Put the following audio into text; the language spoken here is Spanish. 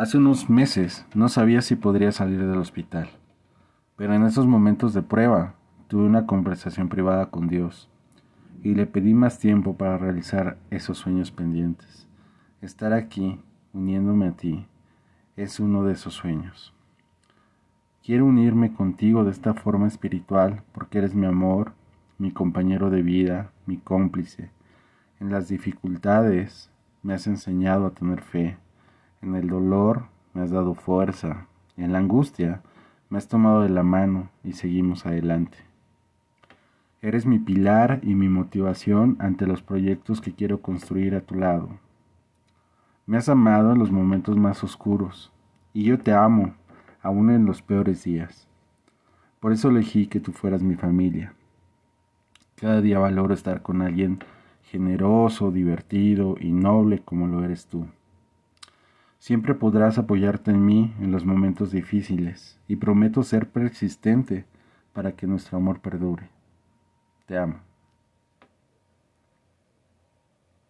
Hace unos meses no sabía si podría salir del hospital, pero en esos momentos de prueba tuve una conversación privada con Dios y le pedí más tiempo para realizar esos sueños pendientes. Estar aquí, uniéndome a ti, es uno de esos sueños. Quiero unirme contigo de esta forma espiritual porque eres mi amor, mi compañero de vida, mi cómplice. En las dificultades me has enseñado a tener fe en el dolor me has dado fuerza, en la angustia me has tomado de la mano y seguimos adelante. Eres mi pilar y mi motivación ante los proyectos que quiero construir a tu lado. Me has amado en los momentos más oscuros, y yo te amo, aún en los peores días. Por eso elegí que tú fueras mi familia. Cada día valoro estar con alguien generoso, divertido y noble como lo eres tú. Siempre podrás apoyarte en mí en los momentos difíciles y prometo ser persistente para que nuestro amor perdure. Te amo.